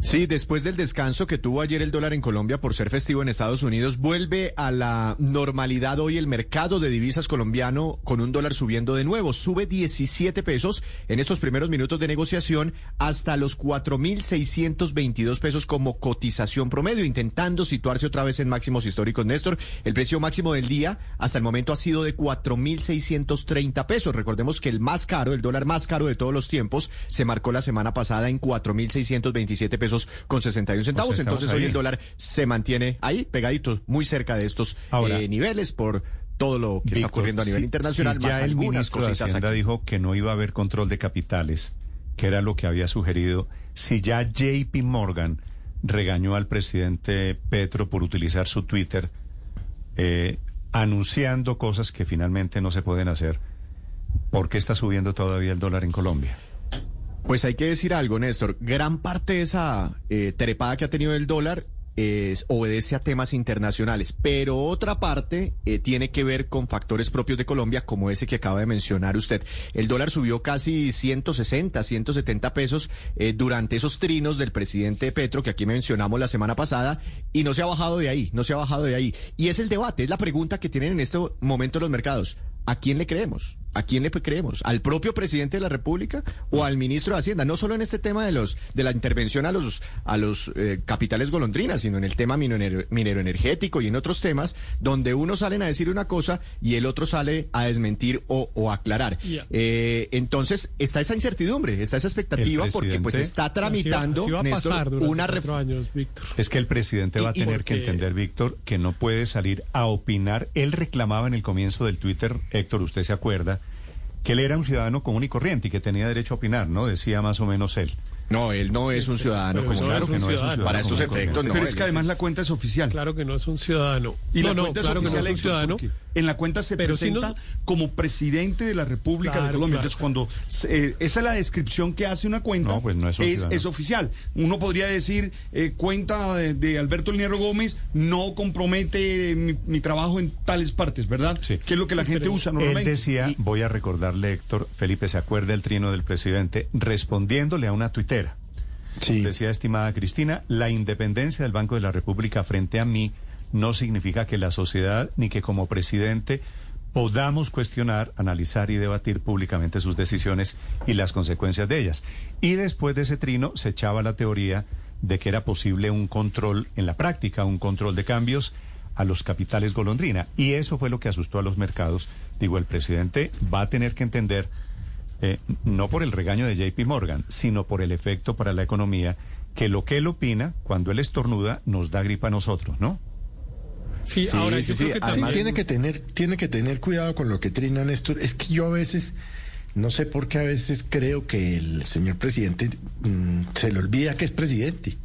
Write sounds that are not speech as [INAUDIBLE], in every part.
Sí, después del descanso que tuvo ayer el dólar en Colombia por ser festivo en Estados Unidos, vuelve a la normalidad hoy el mercado de divisas colombiano con un dólar subiendo de nuevo. Sube 17 pesos en estos primeros minutos de negociación hasta los 4.622 pesos como cotización promedio, intentando situarse otra vez en máximos históricos. Néstor, el precio máximo del día hasta el momento ha sido de 4.630 pesos. Recordemos que el más caro, el dólar más caro de todos los tiempos, se marcó la semana pasada en 4.627 pesos con 61 centavos. Pues Entonces hoy el dólar se mantiene ahí, pegadito, muy cerca de estos Ahora, eh, niveles por todo lo que está ocurriendo a nivel si- internacional, si ya más el algunas ministro de Hacienda aquí. dijo que no iba a haber control de capitales, que era lo que había sugerido. Si ya JP Morgan regañó al presidente Petro por utilizar su Twitter, eh, anunciando cosas que finalmente no se pueden hacer, ¿por qué está subiendo todavía el dólar en Colombia? Pues hay que decir algo, Néstor. Gran parte de esa eh, trepada que ha tenido el dólar es, obedece a temas internacionales, pero otra parte eh, tiene que ver con factores propios de Colombia, como ese que acaba de mencionar usted. El dólar subió casi 160, 170 pesos eh, durante esos trinos del presidente Petro, que aquí mencionamos la semana pasada, y no se ha bajado de ahí, no se ha bajado de ahí. Y es el debate, es la pregunta que tienen en este momento los mercados. ¿A quién le creemos? ¿A quién le creemos? ¿Al propio presidente de la República o al ministro de Hacienda? No solo en este tema de los de la intervención a los a los eh, capitales golondrinas, sino en el tema minero, minero energético y en otros temas donde unos salen a decir una cosa y el otro sale a desmentir o, o aclarar. Eh, entonces está esa incertidumbre, está esa expectativa porque pues está tramitando Así va, así va a Néstor, pasar durante una reforma. Es que el presidente va a tener que entender, Víctor, que no puede salir a opinar. Él reclamaba en el comienzo del Twitter, Héctor, usted se acuerda, que él era un ciudadano común y corriente y que tenía derecho a opinar, ¿no? Decía más o menos él. No, él no es un ciudadano como claro es que no es un ciudadano. para estos efectos. No, Pero es que además la cuenta es oficial. Claro que no es un ciudadano. Y no, la no, cuenta claro es que no oficial, es un ciudadano. En la cuenta se Pero si presenta no- como presidente de la República de Colombia. claro. Entonces, cuando eh, esa es la descripción que hace una cuenta, No, pues no es oficial. Uno podría decir, eh, cuenta de, de Alberto Linero Gómez no compromete mi, mi trabajo en tales partes, ¿verdad? Sí. Que es lo que la gente pero usa Él normalmente. decía, Y- voy a recordarle, Héctor, Felipe, ¿se acuerda el trino del presidente? Respondiéndole a una tuitera. Decía, estimada Cristina, la independencia del Banco de la República frente a mí no significa que la sociedad ni que como presidente podamos cuestionar, analizar y debatir públicamente sus decisiones y las consecuencias de ellas. Y después de ese trino se echaba la teoría de que era posible un control en la práctica, un control de cambios a los capitales golondrina. Y eso fue lo que asustó a los mercados. Digo, el presidente va a tener que entender eh, no por el regaño de JP Morgan, sino por el efecto para la economía, que lo que él opina, cuando él estornuda, nos da gripa a nosotros, ¿no? Sí, Sí, ahora sí, yo sí, creo que además- Sí, también... tiene que tener, tiene que tener cuidado con lo que trina Néstor. Es que yo a veces, no sé por qué a veces creo que el señor presidente mm, se le olvida que es presidente.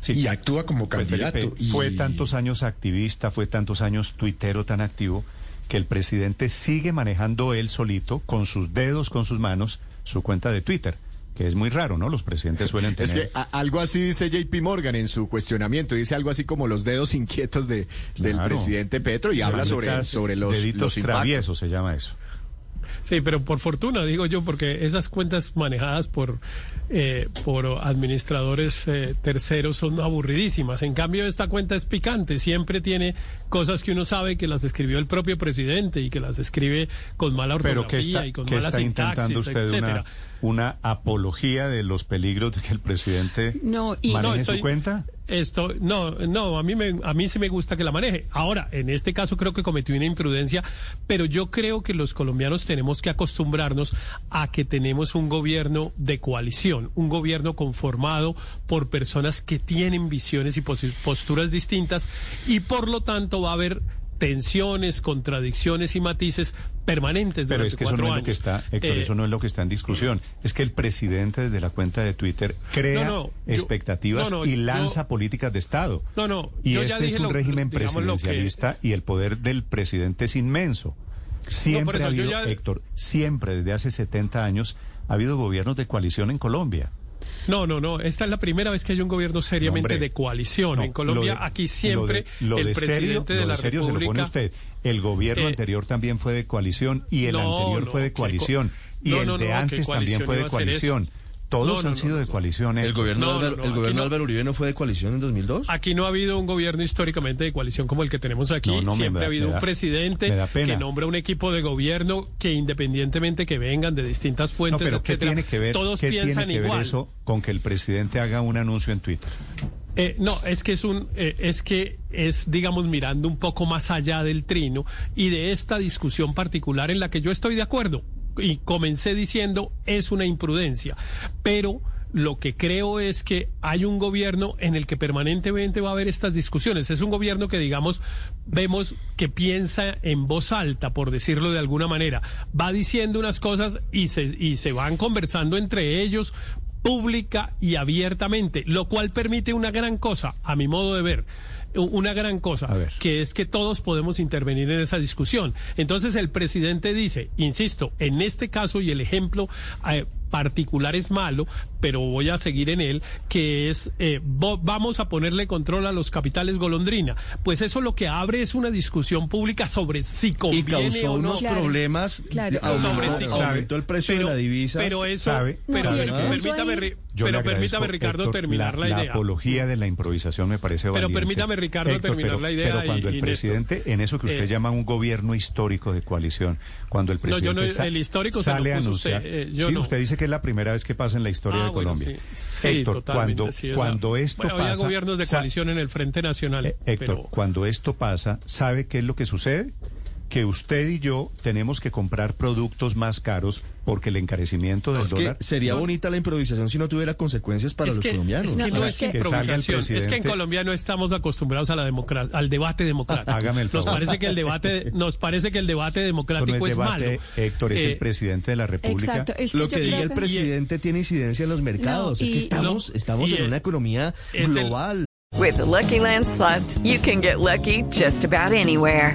Sí. Y actúa como Pues, candidato. Felipe, y- Fue tantos años activista, fue tantos años tuitero tan activo, que el presidente sigue manejando él solito, con sus dedos, con sus manos, su cuenta de Twitter, que es muy raro, ¿no? Los presidentes suelen tener... Es que a- algo así dice JP Morgan en su cuestionamiento, dice algo así como los dedos inquietos de, del presidente Petro y habla sobre, sobre los, deditos los traviesos se llama eso. Sí, pero por fortuna, digo yo, porque esas cuentas manejadas por, eh, por administradores eh, terceros son aburridísimas. En cambio, esta cuenta es picante, siempre tiene cosas que uno sabe que las escribió el propio presidente y que las escribe con mala ortografía está, y con mala está intentando usted etcétera. una, una apología de los peligros de que el presidente No, y- maneje No, estoy- su cuenta. Esto, no, no, a mí, me, a mí sí me gusta que la maneje. Ahora, en este caso creo que cometió una imprudencia, pero yo creo que los colombianos tenemos que acostumbrarnos a que tenemos un gobierno de coalición, un gobierno conformado por personas que tienen visiones y posturas distintas y por lo tanto va a haber tensiones, contradicciones y matices permanentes Pero es que eso no es lo años. que está, Héctor, Eh, eso no es lo que está en discusión. Es que el presidente desde la cuenta de Twitter crea No, no, yo- expectativas no, y yo- lanza políticas de Estado. No, no, Y yo ya este es un lo- régimen que- presidencialista y el poder del presidente es inmenso. Siempre eso ha habido, ya- Héctor, siempre desde hace 70 años ha habido gobiernos de coalición en Colombia. No, no, no. Esta es la primera vez que hay un gobierno seriamente No, de coalición. No, en Colombia, de- aquí siempre lo de, lo el de serio, presidente lo de la serio se lo pone República. usted. El gobierno Eh, anterior también fue de coalición y el no, anterior fue de coalición co- y el de antes también fue de coalición. eso. Todos No, han no, sido no, de coalición. El Héctor. gobierno, No, de no, Álvaro, no, el gobierno no. de Álvaro Uribe no fue de coalición en 2002. Aquí no ha habido un gobierno históricamente de coalición como el que tenemos aquí. No, no, me Siempre da- ha habido da- un presidente que nombra un equipo de gobierno que independientemente que vengan de distintas No, fuentes, pero ¿qué etcétera, tiene que ver, todos qué tiene piensan que ver igual. eso con que el presidente haga un anuncio en Twitter? Eh, no, es que es un, eh, es que es, digamos, mirando un poco más allá del trino y de esta discusión particular en la que yo estoy de acuerdo y comencé diciendo es una imprudencia, pero lo que creo es que hay un gobierno en el que permanentemente va a haber estas discusiones. Es un gobierno que, digamos, vemos que piensa en voz alta, por decirlo de alguna manera. Va diciendo unas cosas y se, y se van conversando entre ellos pública y abiertamente, lo cual permite una gran cosa, a mi modo de ver, una gran cosa, A ver. que es que todos podemos intervenir en esa discusión. Entonces el presidente dice, insisto, en este caso y el ejemplo eh, particular es malo, pero voy a seguir en él, que es eh, vamos a ponerle control a los capitales golondrina. Pues eso lo que abre es una discusión pública sobre si Y conviene causó o no. unos Claro, problemas. claro. Aumentó, Sobre aumentó el precio de la divisa. Pero eso, pero, pero permítame, Yo pero permítame Ricardo Héctor, terminar la, la idea. apología de la improvisación me parece Pero valiente. permítame, Ricardo, Héctor, terminar pero- la idea Pero cuando y- el y presidente, en eso que usted Eh, llama un gobierno histórico de coalición, cuando el No, yo presidente no- sa- el histórico se sale a anunciar, usted, eh, yo sí, no. usted dice que es la primera vez que pasa en la historia Ah, de bueno, Colombia. sí. Sí, Héctor, cuando, sí, cuando la- esto bueno, había pasa, gobiernos de coalición en el Frente Nacional, eh, Héctor, pero cuando esto pasa, ¿sabe qué es lo que sucede? Que usted y yo tenemos que comprar productos más caros porque el encarecimiento del es que dólar sería No. bonita la improvisación si no tuviera consecuencias para es los que, colombianos. es que no, No, es que- Que el improvisación, es que en Colombia no estamos acostumbrados a la democracia, al debate democrático. Hágame el Nos favor. parece que el debate, [LAUGHS] nos parece que el debate Esto no democrático es es debate, malo. Héctor es Eh, el presidente de la República. Exacto. Es Lo yo que diga creo el que- presidente tiene incidencia en los mercados. No, es que y- estamos, no, estamos y en el- una economía es el- global. With the Lucky Land slots, you can get lucky just about anywhere.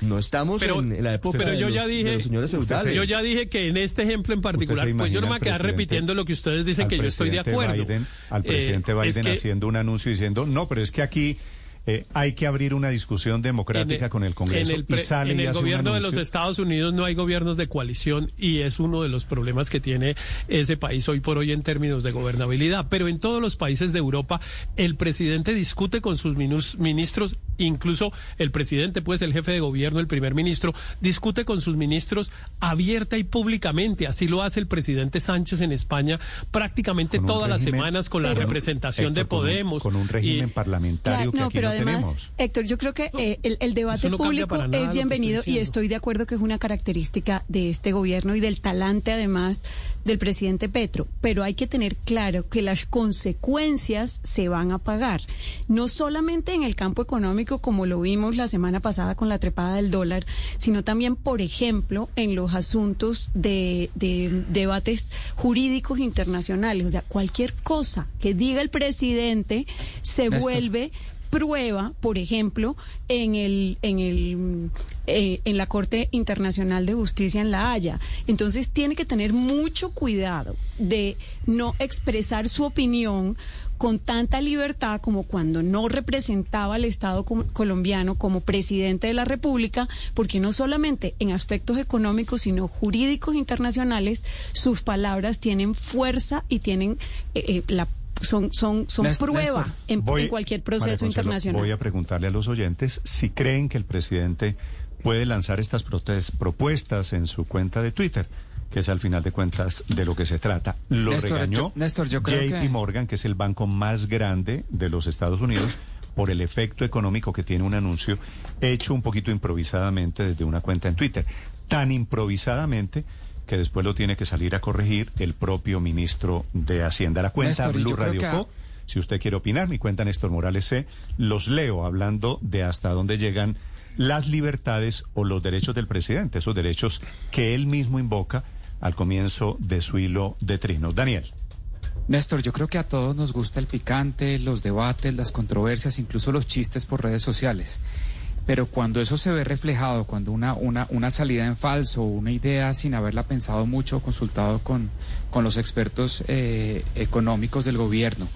No estamos Pero- en, en la época pero de, yo los, ya de dije- los señores feudales. Yo ya dije que en este ejemplo en particular, ¿Usted se pues yo no me voy a quedar repitiendo lo que ustedes dicen que yo estoy de acuerdo. Biden- al Eh, presidente es Biden que- haciendo un anuncio diciendo, no, pero es que aquí eh, hay que abrir una discusión democrática con el Congreso en el, pre- y sale en y el hace gobierno de los. Estados Unidos no hay gobiernos de coalición y es uno de los problemas que tiene ese país hoy por hoy en términos de gobernabilidad. Pero en todos los países de Europa el presidente discute con sus ministros, incluso el presidente, pues el jefe de gobierno, el primer ministro, discute con sus ministros abierta y públicamente. Así lo hace el presidente Sánchez en España prácticamente todas las semanas con la representación de Héctor, con un- Podemos. Con un, régimen Y- parlamentario Claro, que no, aquí pero no además, tenemos. Héctor, yo creo que eh, el, el debate no público es bienvenido estoy y estoy de acuerdo que es una característica de este gobierno y del talante además del presidente Petro, pero hay que tener claro que las consecuencias se van a pagar, no solamente en el campo económico como lo vimos la semana pasada con la trepada del dólar, sino también, por ejemplo, en los asuntos de, de debates jurídicos internacionales, o sea, cualquier cosa que diga el presidente se Néstor. vuelve prueba, por ejemplo, en el en el eh, en la Corte Internacional de Justicia en La Haya. Entonces tiene que tener mucho cuidado de no expresar su opinión con tanta libertad como cuando no representaba al Estado colombiano como presidente de la República, porque no solamente en aspectos económicos, sino jurídicos internacionales, sus palabras tienen fuerza y tienen eh, eh, la son son son Néstor, prueba Néstor, en, voy- en cualquier proceso Consuelo, internacional. Voy a preguntarle a los oyentes si creen que el presidente puede lanzar estas propuestas en su cuenta de Twitter, que es al final de cuentas de lo que se trata. Lo Néstor, regañó yo- Néstor, yo creo JP que- Morgan, que es el banco más grande de los Estados Unidos, por el efecto económico que tiene un anuncio hecho un poquito improvisadamente desde una cuenta en Twitter. Tan improvisadamente que después lo tiene que salir a corregir el propio ministro de Hacienda. La cuenta Néstor, Blue Radio que Co. Si usted quiere opinar, mi cuenta Néstor Morales C. Los leo hablando de hasta dónde llegan las libertades o los derechos del presidente, esos derechos que él mismo invoca al comienzo de su hilo de trinos. Daniel. Néstor, yo creo que a todos nos gusta el picante, los debates, las controversias, incluso los chistes por redes sociales. Pero cuando eso se ve reflejado, cuando una, una, una salida en falso, una idea sin haberla pensado mucho consultado con, con los expertos eh, económicos del gobierno,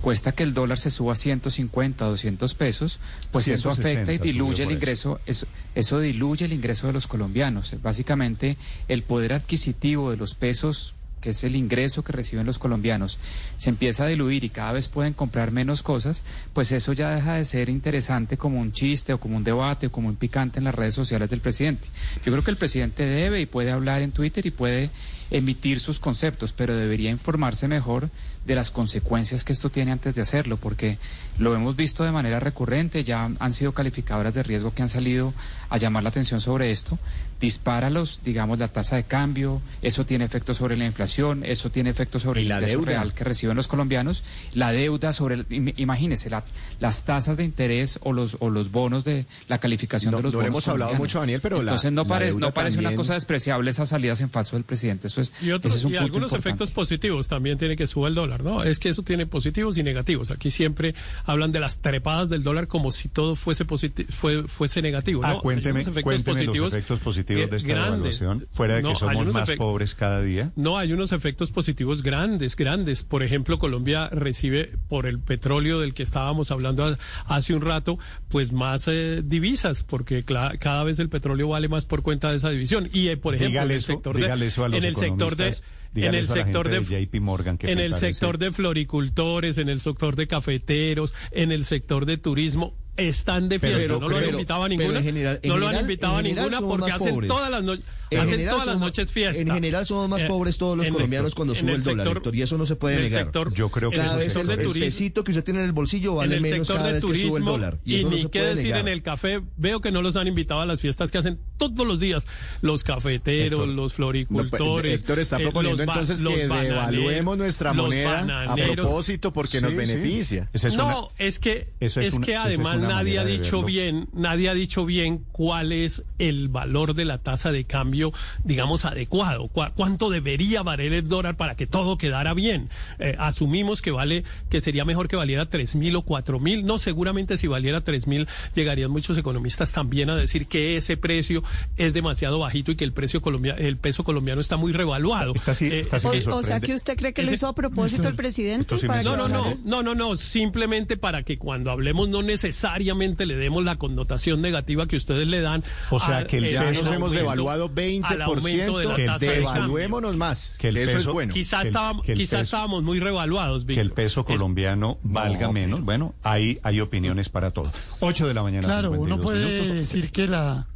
cuesta que el dólar se suba a 150, 200 pesos, pues eso 160 afecta y diluye el ingreso, eso, eso diluye el ingreso de los colombianos. Básicamente, el poder adquisitivo de los pesos que es el ingreso que reciben los colombianos, se empieza a diluir y cada vez pueden comprar menos cosas, pues eso ya deja de ser interesante como un chiste o como un debate o como un picante en las redes sociales del presidente. Yo creo que el presidente debe y puede hablar en Twitter y puede emitir sus conceptos, pero debería informarse mejor de las consecuencias que esto tiene antes de hacerlo, porque lo hemos visto de manera recurrente, ya han sido calificadoras de riesgo que han salido a llamar la atención sobre esto, dispara los, digamos, la tasa de cambio, eso tiene efecto sobre la inflación, eso tiene efecto sobre el la ingreso deuda. real que reciben los colombianos, la deuda sobre, el- imagínese, la- las tasas de interés o los, o los bonos de la calificación No- de los no bonos. hemos hablado mucho, Daniel, pero la- Entonces no, la parece deuda no parece una cosa despreciable esas salidas en falso del presidente, eso es, Y, otros, ese es un y punto algunos importante. efectos positivos también tiene que suba el dólar, ¿no? Es que eso tiene positivos y negativos. Aquí siempre hablan de las trepadas del dólar como si todo fuese fue, fuese negativo, ¿no? Ah, cuénteme, efectos cuénteme los efectos positivos de esta grandes. devaluación, fuera de No, que somos más pobres cada día. No, hay unos efectos positivos grandes, grandes. Por ejemplo, Colombia recibe por el petróleo del que estábamos hablando ha- hace un rato, pues más eh, divisas, porque cada vez el petróleo vale más por cuenta de esa división. Y eh, por ejemplo, dígale en el sector de, eso a los en el sector de, economistas, en el a sector de, de JP Morgan que en el sector de floricultores, en el sector de cafeteros, en el sector de turismo. Están de fiesta, pero- no lo han pero- invitado a ninguna, en general- en no lo han invitado a ninguna porque más hacen pobres. todas las noches, En hacen todas las noches fiesta. En general somos más Eh, pobres todos los el- colombianos cuando sube el, dólar, sector- y eso no se puede en el negar. sector- Yo creo que cada vez el, el pesito que usted tiene en el bolsillo vale en el menos sector cada de vez que sube el dólar. Y, y, eso no ni se qué puede decir negar. en el café, veo que no los han invitado a las fiestas que hacen todos los días los cafeteros, Héctor. los No, floricultores. pues, Héctor está eh, proponiendo los ba- entonces los que devaluemos nuestra moneda a propósito porque nos Sí, beneficia. Es no, una- es que eso es es, una- que es además nadie ha dicho bien, nadie ha dicho bien cuál es el valor de la tasa de cambio, digamos adecuado, Cu- cuánto debería valer el dólar para que todo quedara bien. Eh, asumimos que vale, que sería mejor que valiera tres mil o cuatro mil. No, seguramente si valiera tres mil llegarían muchos economistas también a decir que ese precio es demasiado bajito y que el precio colombia, el peso colombiano está muy revaluado. Esta sí- Eh, esta sí O, sea que usted cree que lo hizo a propósito el presidente sí para que no, no, no, no, no, no, simplemente para que cuando hablemos no necesariamente le demos la connotación negativa que ustedes le dan. O sea, a- que el eh, peso- nos hemos devaluado al aumento de 20%, la que tasa de cambio. devaluémonos más. Que el eso peso- es bueno. Quizás estábamos, peso- estábamos muy revaluados, que el peso Es- colombiano valga menos. Bueno, hay, hay opiniones para todo. 8 de la mañana. Claro, 52 uno puede minutos. decir que la...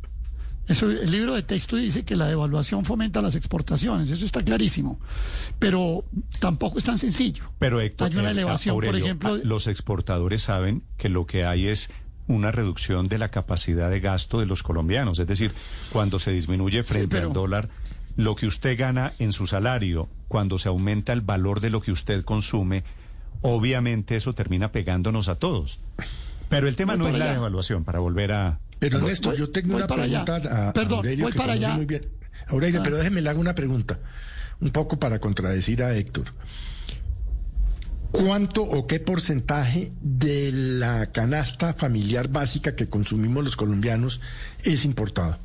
Eso, el libro de texto dice que la devaluación fomenta las exportaciones, eso está clarísimo, pero tampoco es tan sencillo. Pero Héctor, Hay una eh, elevación, por ejemplo, ah, los exportadores saben que lo que hay es una reducción de la capacidad de gasto de los colombianos. Es decir, cuando se disminuye frente pero- al dólar, lo que usted gana en su salario, cuando se aumenta el valor de lo que usted consume, obviamente eso termina pegándonos a todos. Pero el tema no es la devaluación, para volver a... Pero Voy- voy- yo tengo una allá. pregunta a Perdón, Aurelio voy que para allá. muy bien. Aurelio, Ah. pero déjeme le hago una pregunta, un poco para contradecir a Héctor. ¿Cuánto o qué porcentaje de la canasta familiar básica que consumimos los colombianos es importado?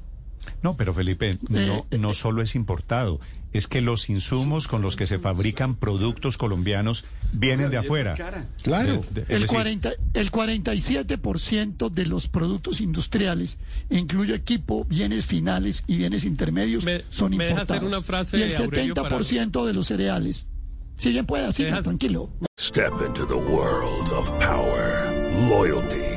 No, pero Felipe, no, Eh, no solo es importado, es que los insumos con los que se fabrican productos colombianos vienen de afuera. Claro. De- de- es El, decir, 40, el 47% de los productos industriales, incluye equipo, bienes finales y bienes intermedios, Me- son me deja importados. hacer una frase, y el Aurelio, 70% de los cereales. Si bien siga, dejas- tranquilo. Step into the world of power, loyalty,